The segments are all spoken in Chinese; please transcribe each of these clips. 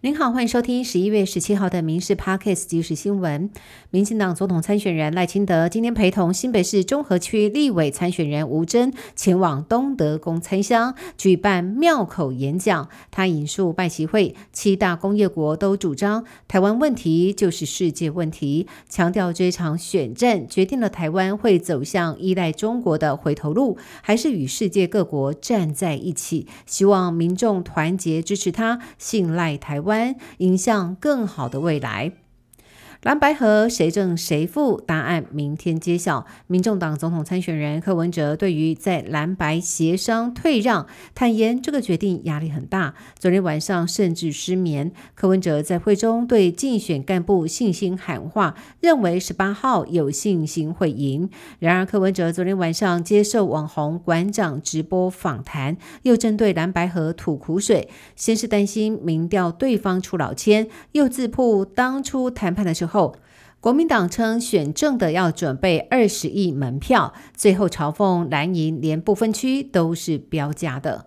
您好，欢迎收听十一月十七号的《民事 Parkes》即时新闻。民进党总统参选人赖清德今天陪同新北市中和区立委参选人吴征前往东德宫参乡举办庙口演讲。他引述拜习会七大工业国都主张台湾问题就是世界问题，强调这场选战决定了台湾会走向依赖中国的回头路，还是与世界各国站在一起。希望民众团结支持他，信赖台湾。湾迎向更好的未来。蓝白河谁正谁负？答案明天揭晓。民众党总统参选人柯文哲对于在蓝白协商退让，坦言这个决定压力很大。昨天晚上甚至失眠。柯文哲在会中对竞选干部信心喊话，认为十八号有信心会赢。然而柯文哲昨天晚上接受网红馆长直播访谈，又针对蓝白河吐苦水。先是担心民调对方出老千，又自曝当初谈判的时候。后，国民党称选政的要准备二十亿门票，最后嘲讽蓝营连不分区都是标价的。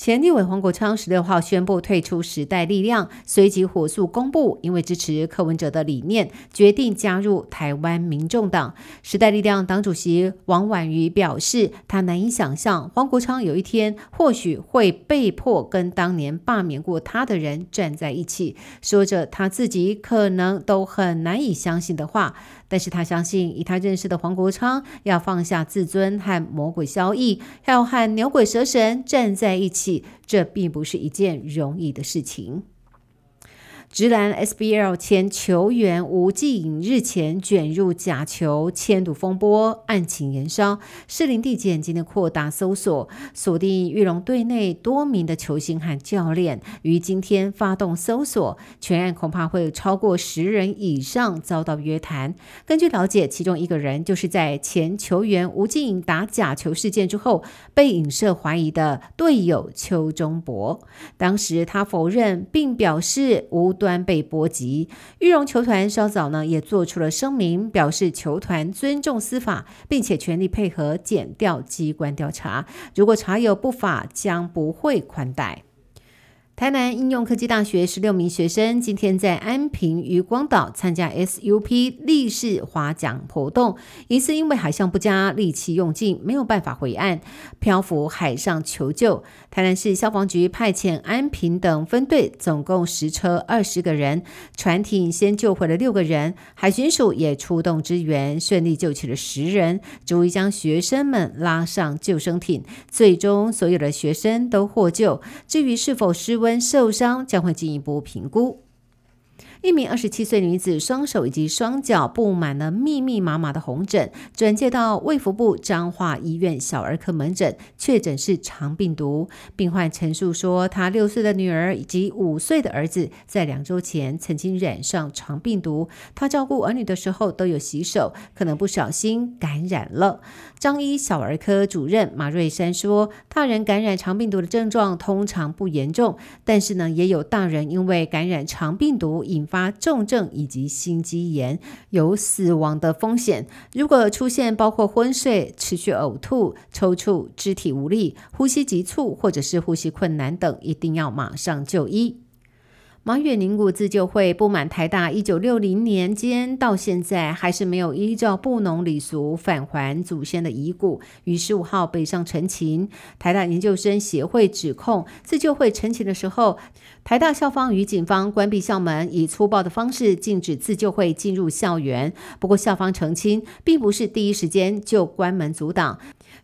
前立委黄国昌十六号宣布退出时代力量，随即火速公布，因为支持柯文哲的理念，决定加入台湾民众党。时代力量党主席王婉瑜表示，他难以想象黄国昌有一天或许会被迫跟当年罢免过他的人站在一起，说着他自己可能都很难以相信的话。但是他相信，以他认识的黄国昌，要放下自尊和魔鬼交易，要和牛鬼蛇神站在一起，这并不是一件容易的事情。直男 SBL 前球员吴继颖日前卷入假球签赌风波，案情延烧。士林地检今天扩大搜索，锁定玉龙队内多名的球星和教练，于今天发动搜索。全案恐怕会有超过十人以上遭到约谈。根据了解，其中一个人就是在前球员吴继颖打假球事件之后被影射怀疑的队友邱中博。当时他否认，并表示无。端被波及，玉荣球团稍早呢也做出了声明，表示球团尊重司法，并且全力配合检调机关调查，如果查有不法，将不会宽待。台南应用科技大学十六名学生今天在安平渔光岛参加 SUP 立式划桨活动，疑似因为海象不佳，力气用尽，没有办法回岸，漂浮海上求救。台南市消防局派遣安平等分队，总共十车二十个人，船艇先救回了六个人，海巡署也出动支援，顺利救起了十人，逐一将学生们拉上救生艇，最终所有的学生都获救。至于是否失温？受伤将会进一步评估。一名二十七岁女子双手以及双脚布满了密密麻麻的红疹，转介到卫福部彰化医院小儿科门诊，确诊是肠病毒。病患陈述说，他六岁的女儿以及五岁的儿子在两周前曾经染上肠病毒，他照顾儿女的时候都有洗手，可能不小心感染了。张医小儿科主任马瑞山说，大人感染肠病毒的症状通常不严重，但是呢，也有大人因为感染肠病毒引发重症以及心肌炎，有死亡的风险。如果出现包括昏睡、持续呕吐、抽搐、肢体无力、呼吸急促或者是呼吸困难等，一定要马上就医。马远宁古自救会不满台大一九六零年间到现在还是没有依照布农礼俗返还祖先的遗骨，于十五号北上陈情。台大研究生协会指控自救会陈情的时候，台大校方与警方关闭校门，以粗暴的方式禁止自救会进入校园。不过校方澄清，并不是第一时间就关门阻挡。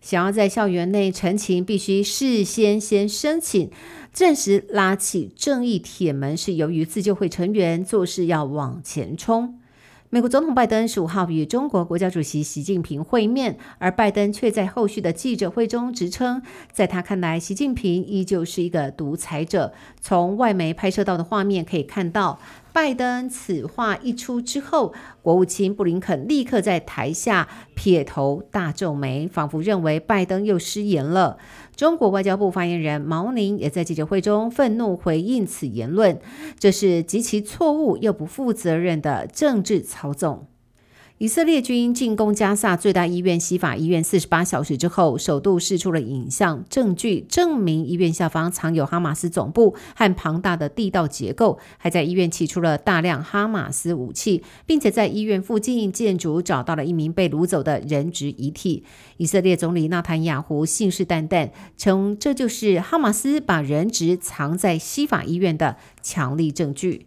想要在校园内陈情，必须事先先申请。暂时拉起正义铁门，是由于自救会成员做事要往前冲。美国总统拜登十五号与中国国家主席习近平会面，而拜登却在后续的记者会中直称，在他看来，习近平依旧是一个独裁者。从外媒拍摄到的画面可以看到。拜登此话一出之后，国务卿布林肯立刻在台下撇头大皱眉，仿佛认为拜登又失言了。中国外交部发言人毛宁也在记者会中愤怒回应此言论，这是极其错误又不负责任的政治操纵。以色列军进攻加萨最大医院西法医院四十八小时之后，首度释出了影像证据，证明医院下方藏有哈马斯总部和庞大的地道结构，还在医院起出了大量哈马斯武器，并且在医院附近建筑找到了一名被掳走的人质遗体。以色列总理纳坦雅胡信誓旦旦称，这就是哈马斯把人质藏在西法医院的强力证据。